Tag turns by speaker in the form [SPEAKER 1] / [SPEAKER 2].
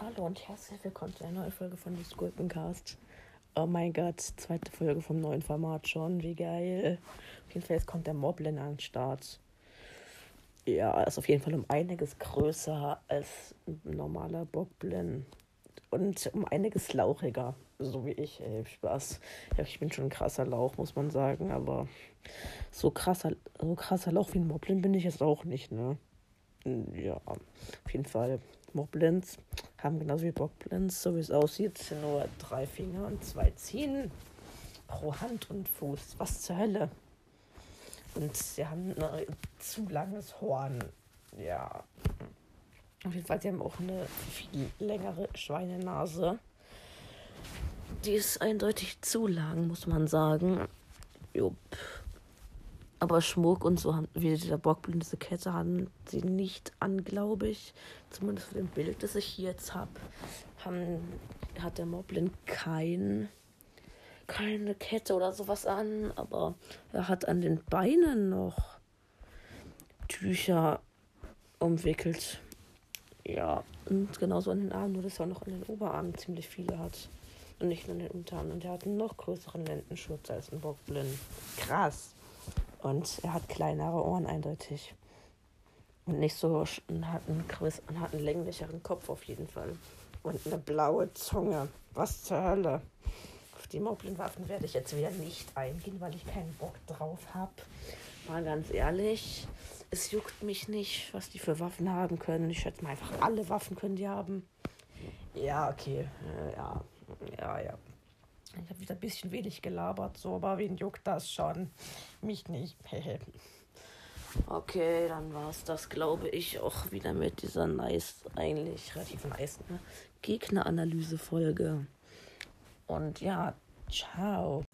[SPEAKER 1] Hallo und herzlich willkommen zu einer neuen Folge von The Skulpencast. Oh mein Gott, zweite Folge vom neuen Format schon, wie geil. Auf jeden Fall, jetzt kommt der Moblin an den Start. Ja, ist auf jeden Fall um einiges größer als ein normaler Bockblin. Und um einiges lauchiger, so wie ich. Ey, Spaß. Ja, ich bin schon ein krasser Lauch, muss man sagen, aber so krasser, so krasser Lauch wie ein Moblin bin ich jetzt auch nicht, ne? Ja, auf jeden Fall. Moblins haben genauso wie Bockblins, so wie es aussieht, nur drei Finger und zwei Zehen pro Hand und Fuß. Was zur Hölle? Und sie haben ein zu langes Horn. Ja. Auf jeden Fall, sie haben auch eine viel längere Schweinenase. Die ist eindeutig zu lang, muss man sagen. Jupp. Aber Schmuck und so, wie dieser Bockblind diese Kette haben sie nicht an, glaube ich. Zumindest für dem Bild, das ich hier jetzt habe, hat der Moblin kein, keine Kette oder sowas an. Aber er hat an den Beinen noch Tücher umwickelt. Ja, und genauso an den Armen, nur dass er auch noch an den Oberarmen ziemlich viele hat. Und nicht nur an den Unterarmen. Und er hat einen noch größeren Lendenschutz als ein Bockblind. Krass. Und er hat kleinere Ohren eindeutig. Und nicht so, und hat einen, größ- und hat einen länglicheren Kopf auf jeden Fall. Und eine blaue Zunge. Was zur Hölle? Auf die Moblin-Waffen werde ich jetzt wieder nicht eingehen, weil ich keinen Bock drauf habe. Mal ganz ehrlich, es juckt mich nicht, was die für Waffen haben können. Ich schätze mal einfach, alle Waffen können die haben. Ja, okay. Äh, ja, ja, ja. Ich habe wieder ein bisschen wenig gelabert, so, aber wen juckt das schon? Mich nicht. okay, dann war es das, glaube ich, auch wieder mit dieser nice, eigentlich relativ nice ne? Gegneranalyse-Folge. Und ja, ciao.